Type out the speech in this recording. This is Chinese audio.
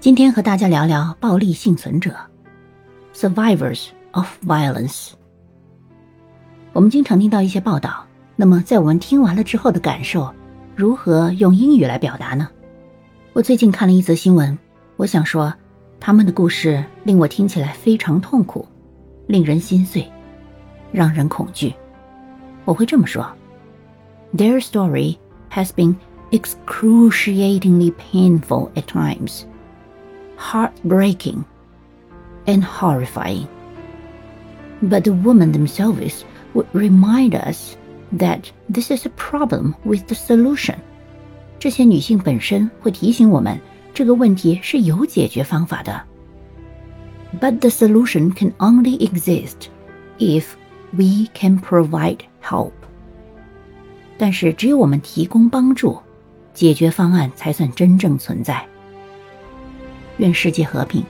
今天和大家聊聊暴力幸存者 （survivors of violence）。我们经常听到一些报道，那么在我们听完了之后的感受，如何用英语来表达呢？我最近看了一则新闻，我想说，他们的故事令我听起来非常痛苦，令人心碎，让人恐惧。我会这么说：Their story has been excruciatingly painful at times heartbreaking, and horrifying. But the women themselves would remind us that this is a problem with the solution. 这些女性本身会提醒我们，这个问题是有解决方法的。But the solution can only exist if we can provide help. 但是只有我们提供帮助，解决方案才算真正存在。 愿世界和平。